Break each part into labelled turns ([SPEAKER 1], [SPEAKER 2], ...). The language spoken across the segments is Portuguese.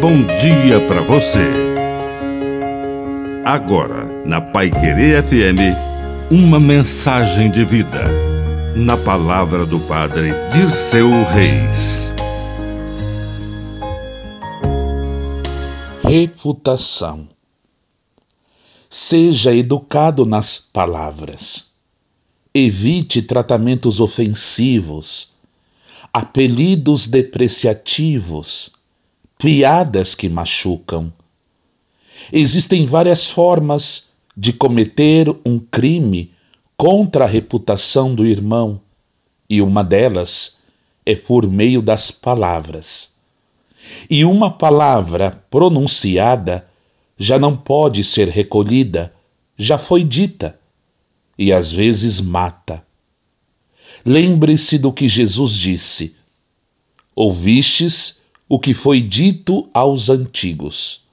[SPEAKER 1] bom dia para você. Agora, na Pai Querer FM, uma mensagem de vida. Na palavra do Padre Dirceu Reis.
[SPEAKER 2] Reputação. Seja educado nas palavras. Evite tratamentos ofensivos, apelidos depreciativos piadas que machucam. Existem várias formas de cometer um crime contra a reputação do irmão, e uma delas é por meio das palavras. E uma palavra pronunciada já não pode ser recolhida, já foi dita, e às vezes mata. Lembre-se do que Jesus disse: Ouvistes o que foi dito aos antigos: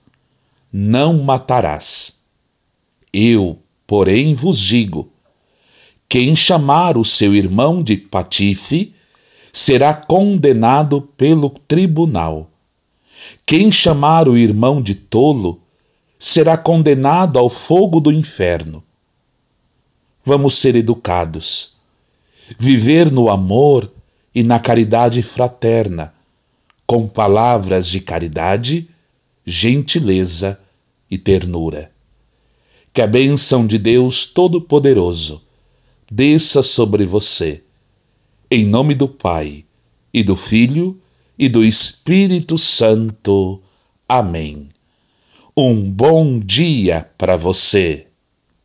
[SPEAKER 2] Não matarás. Eu, porém, vos digo: quem chamar o seu irmão de patife será condenado pelo tribunal. Quem chamar o irmão de tolo será condenado ao fogo do inferno. Vamos ser educados, viver no amor e na caridade fraterna com palavras de caridade, gentileza e ternura. Que a bênção de Deus Todo-Poderoso desça sobre você, em nome do Pai, e do Filho, e do Espírito Santo. Amém. Um bom dia para você.